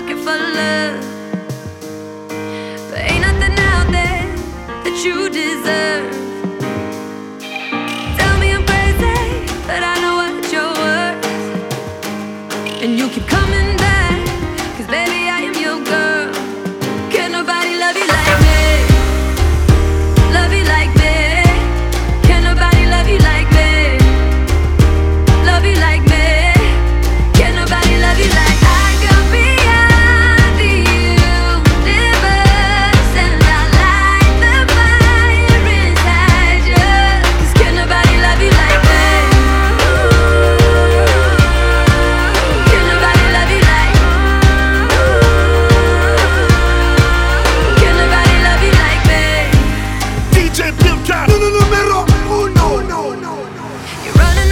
looking for love, but ain't nothing out there that you deserve. número uno. You're running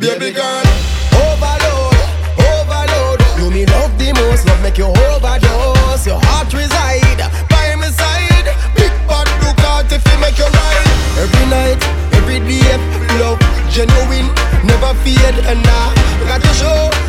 baby girl. Overload, overload. You me love the most, love make you overdose. Your heart reside by my side. Big bad look out if you make you right. Every night, every day, love genuine, never feared, and I got to show.